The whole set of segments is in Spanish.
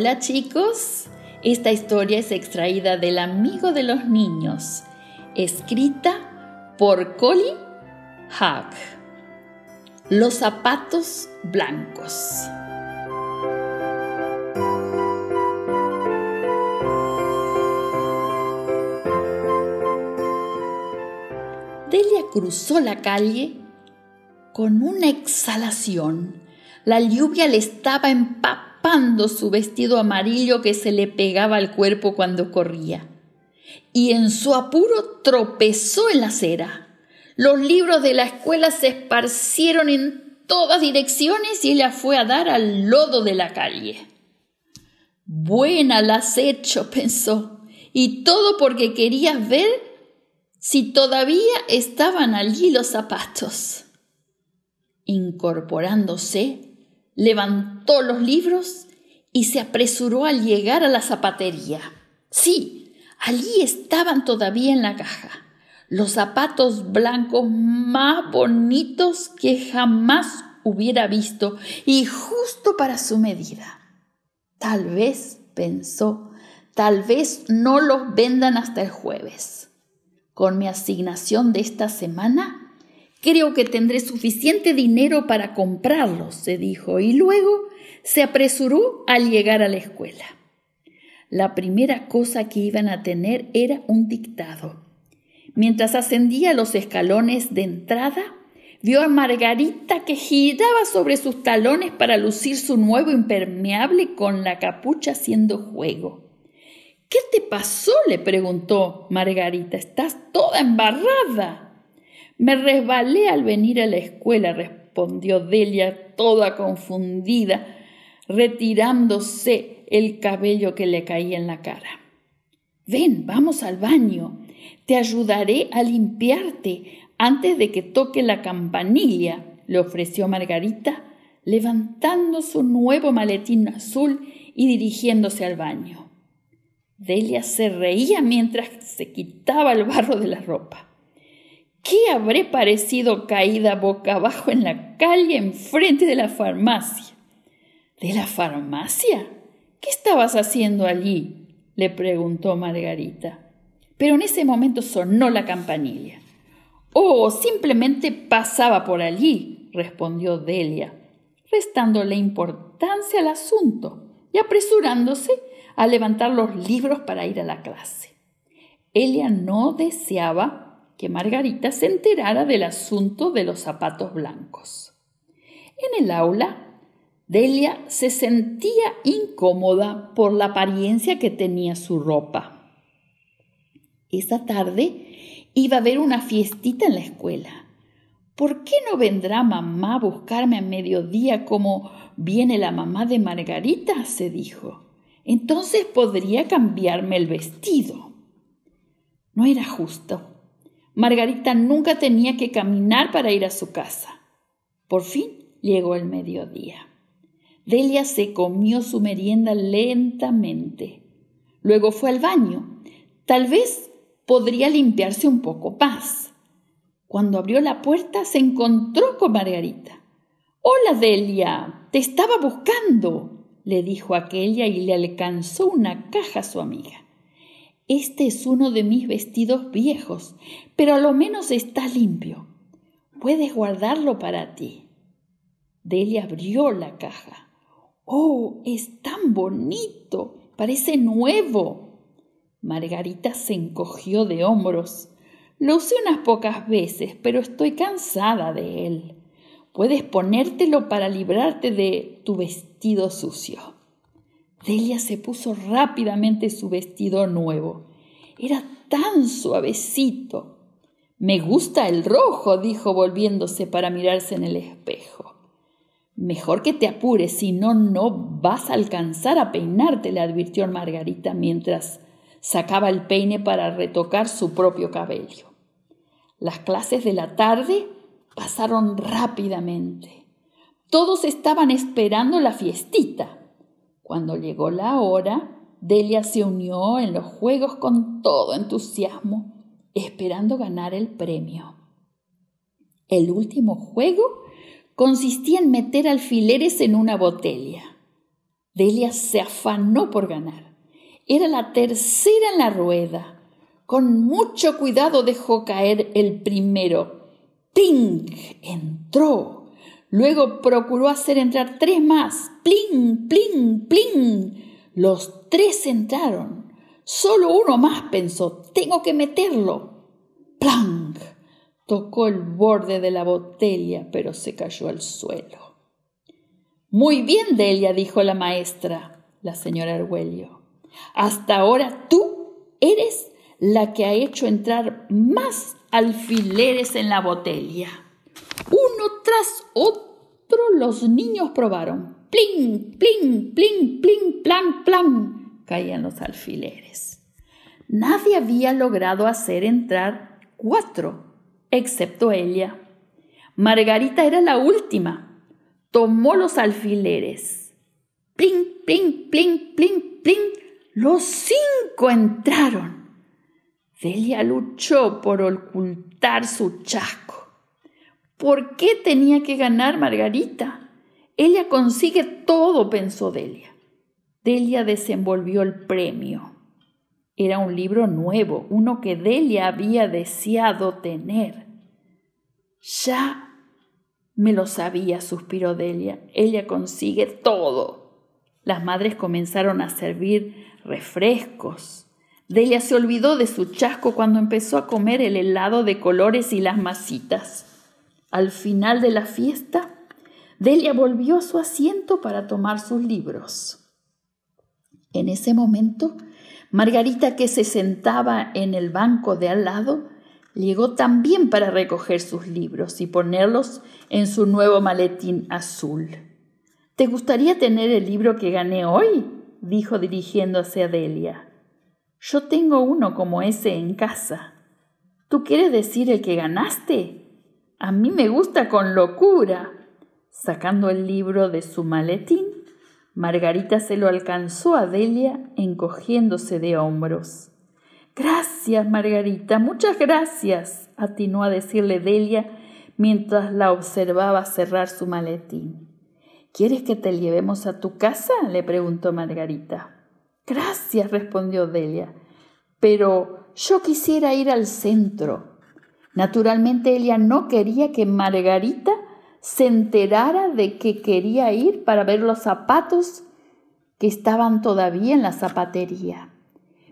Hola chicos, esta historia es extraída del Amigo de los Niños, escrita por Colin Hack. Los zapatos blancos. Delia cruzó la calle con una exhalación. La lluvia le estaba empapando su vestido amarillo que se le pegaba al cuerpo cuando corría. Y en su apuro tropezó en la acera. Los libros de la escuela se esparcieron en todas direcciones y ella fue a dar al lodo de la calle. Buena la has hecho, pensó, y todo porque querías ver si todavía estaban allí los zapatos. Incorporándose, levantó los libros y se apresuró al llegar a la zapatería. Sí, allí estaban todavía en la caja los zapatos blancos más bonitos que jamás hubiera visto y justo para su medida. Tal vez, pensó, tal vez no los vendan hasta el jueves. Con mi asignación de esta semana, creo que tendré suficiente dinero para comprarlos, se dijo, y luego se apresuró al llegar a la escuela. La primera cosa que iban a tener era un dictado Mientras ascendía los escalones de entrada, vio a Margarita que giraba sobre sus talones para lucir su nuevo impermeable con la capucha haciendo juego. ¿Qué te pasó? le preguntó Margarita. Estás toda embarrada. Me resbalé al venir a la escuela, respondió Delia, toda confundida, retirándose el cabello que le caía en la cara. Ven, vamos al baño. Te ayudaré a limpiarte antes de que toque la campanilla, le ofreció Margarita, levantando su nuevo maletín azul y dirigiéndose al baño. Delia se reía mientras se quitaba el barro de la ropa. ¿Qué habré parecido caída boca abajo en la calle enfrente de la farmacia? ¿De la farmacia? ¿Qué estabas haciendo allí? le preguntó Margarita pero en ese momento sonó la campanilla. Oh, simplemente pasaba por allí, respondió Delia, restándole importancia al asunto y apresurándose a levantar los libros para ir a la clase. Elia no deseaba que Margarita se enterara del asunto de los zapatos blancos. En el aula, Delia se sentía incómoda por la apariencia que tenía su ropa. Esa tarde iba a haber una fiestita en la escuela. ¿Por qué no vendrá mamá a buscarme a mediodía como viene la mamá de Margarita? se dijo. Entonces podría cambiarme el vestido. No era justo. Margarita nunca tenía que caminar para ir a su casa. Por fin llegó el mediodía. Delia se comió su merienda lentamente. Luego fue al baño. Tal vez podría limpiarse un poco más. Cuando abrió la puerta se encontró con Margarita. Hola, Delia, te estaba buscando, le dijo aquella y le alcanzó una caja a su amiga. Este es uno de mis vestidos viejos, pero a lo menos está limpio. Puedes guardarlo para ti. Delia abrió la caja. Oh, es tan bonito. Parece nuevo. Margarita se encogió de hombros. Lo usé unas pocas veces, pero estoy cansada de él. Puedes ponértelo para librarte de tu vestido sucio. Delia se puso rápidamente su vestido nuevo. Era tan suavecito. Me gusta el rojo, dijo volviéndose para mirarse en el espejo. Mejor que te apures, si no, no vas a alcanzar a peinarte, le advirtió Margarita mientras sacaba el peine para retocar su propio cabello. Las clases de la tarde pasaron rápidamente. Todos estaban esperando la fiestita. Cuando llegó la hora, Delia se unió en los juegos con todo entusiasmo, esperando ganar el premio. El último juego consistía en meter alfileres en una botella. Delia se afanó por ganar. Era la tercera en la rueda. Con mucho cuidado dejó caer el primero. ¡Ping! Entró. Luego procuró hacer entrar tres más. ¡Pling! ¡Pling! ¡Pling! Los tres entraron. Solo uno más pensó. Tengo que meterlo. ¡Plang! Tocó el borde de la botella, pero se cayó al suelo. Muy bien, Delia, dijo la maestra, la señora Argüello. Hasta ahora tú eres la que ha hecho entrar más alfileres en la botella. Uno tras otro los niños probaron. Pling, pling, pling, pling, plan, plan. Caían los alfileres. Nadie había logrado hacer entrar cuatro excepto ella. Margarita era la última. Tomó los alfileres. Pling, pling, pling, pling, pling. Los cinco entraron. Delia luchó por ocultar su chasco. ¿Por qué tenía que ganar Margarita? Ella consigue todo, pensó Delia. Delia desenvolvió el premio. Era un libro nuevo, uno que Delia había deseado tener. Ya me lo sabía, suspiró Delia. Ella consigue todo. Las madres comenzaron a servir refrescos. Delia se olvidó de su chasco cuando empezó a comer el helado de colores y las masitas. Al final de la fiesta, Delia volvió a su asiento para tomar sus libros. En ese momento, Margarita, que se sentaba en el banco de al lado, llegó también para recoger sus libros y ponerlos en su nuevo maletín azul. ¿Te gustaría tener el libro que gané hoy? dijo dirigiéndose a Delia. Yo tengo uno como ese en casa. ¿Tú quieres decir el que ganaste? A mí me gusta con locura. Sacando el libro de su maletín, Margarita se lo alcanzó a Delia encogiéndose de hombros. Gracias, Margarita, muchas gracias, atinó a decirle Delia mientras la observaba cerrar su maletín. ¿Quieres que te llevemos a tu casa? le preguntó Margarita. Gracias, respondió Delia, pero yo quisiera ir al centro. Naturalmente ella no quería que Margarita se enterara de que quería ir para ver los zapatos que estaban todavía en la zapatería.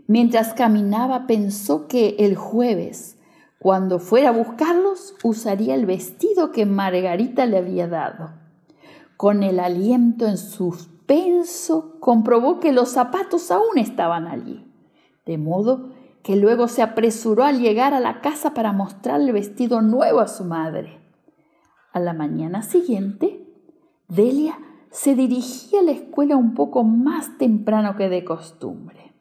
Mientras caminaba pensó que el jueves, cuando fuera a buscarlos, usaría el vestido que Margarita le había dado. Con el aliento en suspenso, comprobó que los zapatos aún estaban allí, de modo que luego se apresuró al llegar a la casa para mostrar el vestido nuevo a su madre. A la mañana siguiente, Delia se dirigía a la escuela un poco más temprano que de costumbre.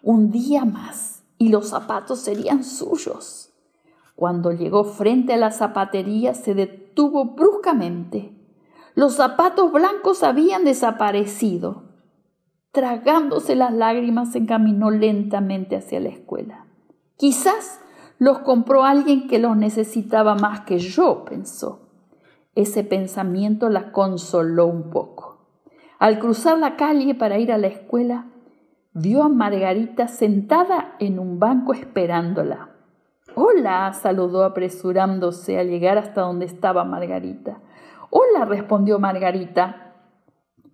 Un día más y los zapatos serían suyos. Cuando llegó frente a la zapatería se detuvo bruscamente. Los zapatos blancos habían desaparecido. Tragándose las lágrimas se encaminó lentamente hacia la escuela. Quizás los compró alguien que los necesitaba más que yo, pensó. Ese pensamiento la consoló un poco. Al cruzar la calle para ir a la escuela, vio a Margarita sentada en un banco esperándola. Hola, saludó apresurándose al llegar hasta donde estaba Margarita. Hola, respondió Margarita.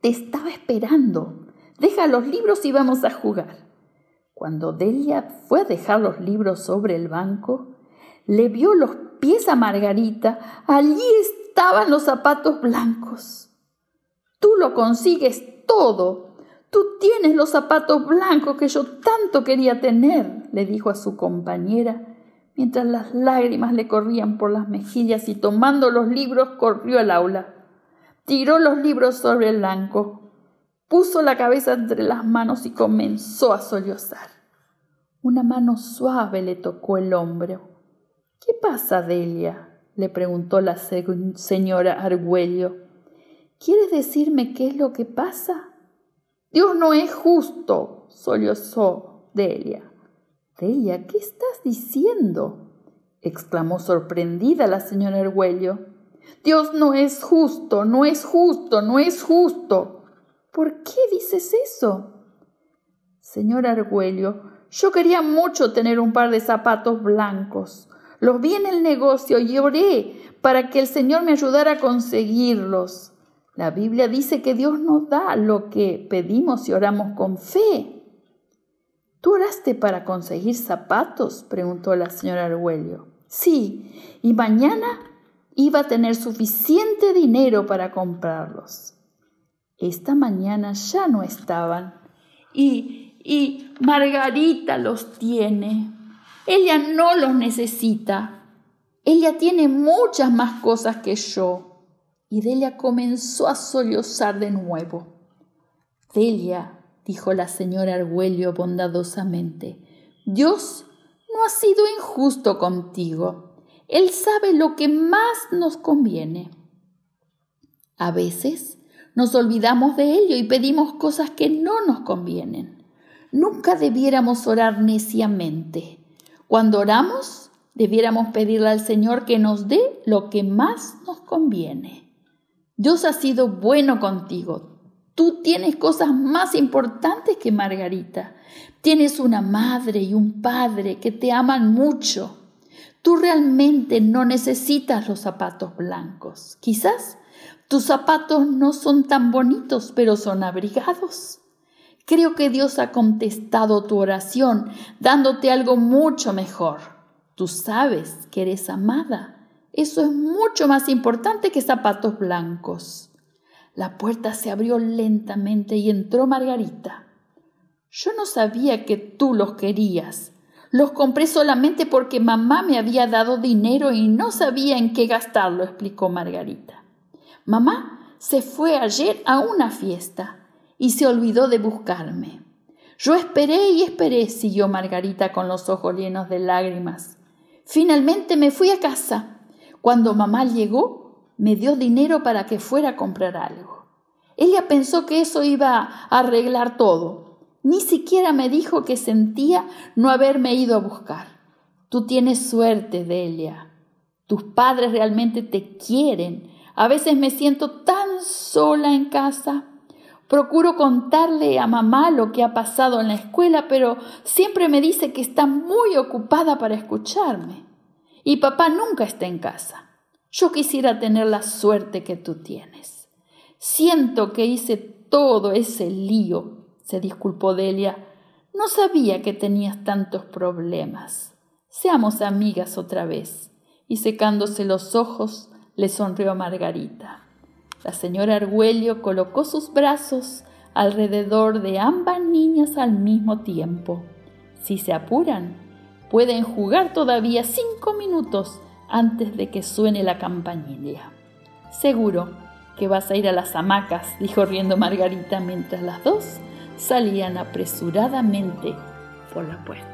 Te estaba esperando. Deja los libros y vamos a jugar. Cuando Delia fue a dejar los libros sobre el banco, le vio los pies a Margarita. Allí estaban los zapatos blancos. Tú lo consigues todo. Tú tienes los zapatos blancos que yo tanto quería tener, le dijo a su compañera, mientras las lágrimas le corrían por las mejillas y tomando los libros corrió al aula. Tiró los libros sobre el blanco, puso la cabeza entre las manos y comenzó a sollozar. Una mano suave le tocó el hombro. ¿Qué pasa, Delia? le preguntó la señora Argüello. ¿Quieres decirme qué es lo que pasa? Dios no es justo, sollozó Delia. Delia, ¿qué estás diciendo? exclamó sorprendida la señora Argüello. Dios no es justo, no es justo, no es justo. ¿Por qué dices eso? Señor Argüello, yo quería mucho tener un par de zapatos blancos. Los vi en el negocio y oré para que el Señor me ayudara a conseguirlos. La Biblia dice que Dios nos da lo que pedimos y oramos con fe. ¿Tú oraste para conseguir zapatos? preguntó la señora Argüello. Sí, y mañana iba a tener suficiente dinero para comprarlos. Esta mañana ya no estaban. Y, y Margarita los tiene. Ella no los necesita. Ella tiene muchas más cosas que yo. Y Delia comenzó a sollozar de nuevo. Delia, dijo la señora Argüello bondadosamente, Dios no ha sido injusto contigo. Él sabe lo que más nos conviene. A veces nos olvidamos de ello y pedimos cosas que no nos convienen. Nunca debiéramos orar neciamente. Cuando oramos, debiéramos pedirle al Señor que nos dé lo que más nos conviene. Dios ha sido bueno contigo. Tú tienes cosas más importantes que Margarita. Tienes una madre y un padre que te aman mucho. Tú realmente no necesitas los zapatos blancos. Quizás tus zapatos no son tan bonitos, pero son abrigados. Creo que Dios ha contestado tu oración dándote algo mucho mejor. Tú sabes que eres amada. Eso es mucho más importante que zapatos blancos. La puerta se abrió lentamente y entró Margarita. Yo no sabía que tú los querías. Los compré solamente porque mamá me había dado dinero y no sabía en qué gastarlo, explicó Margarita. Mamá se fue ayer a una fiesta y se olvidó de buscarme. Yo esperé y esperé, siguió Margarita con los ojos llenos de lágrimas. Finalmente me fui a casa. Cuando mamá llegó, me dio dinero para que fuera a comprar algo. Ella pensó que eso iba a arreglar todo. Ni siquiera me dijo que sentía no haberme ido a buscar. Tú tienes suerte, Delia. Tus padres realmente te quieren a veces me siento tan sola en casa. Procuro contarle a mamá lo que ha pasado en la escuela, pero siempre me dice que está muy ocupada para escucharme. Y papá nunca está en casa. Yo quisiera tener la suerte que tú tienes. Siento que hice todo ese lío, se disculpó Delia. No sabía que tenías tantos problemas. Seamos amigas otra vez. Y secándose los ojos, le sonrió Margarita. La señora Argüello colocó sus brazos alrededor de ambas niñas al mismo tiempo. Si se apuran, pueden jugar todavía cinco minutos antes de que suene la campanilla. Seguro que vas a ir a las hamacas, dijo riendo Margarita mientras las dos salían apresuradamente por la puerta.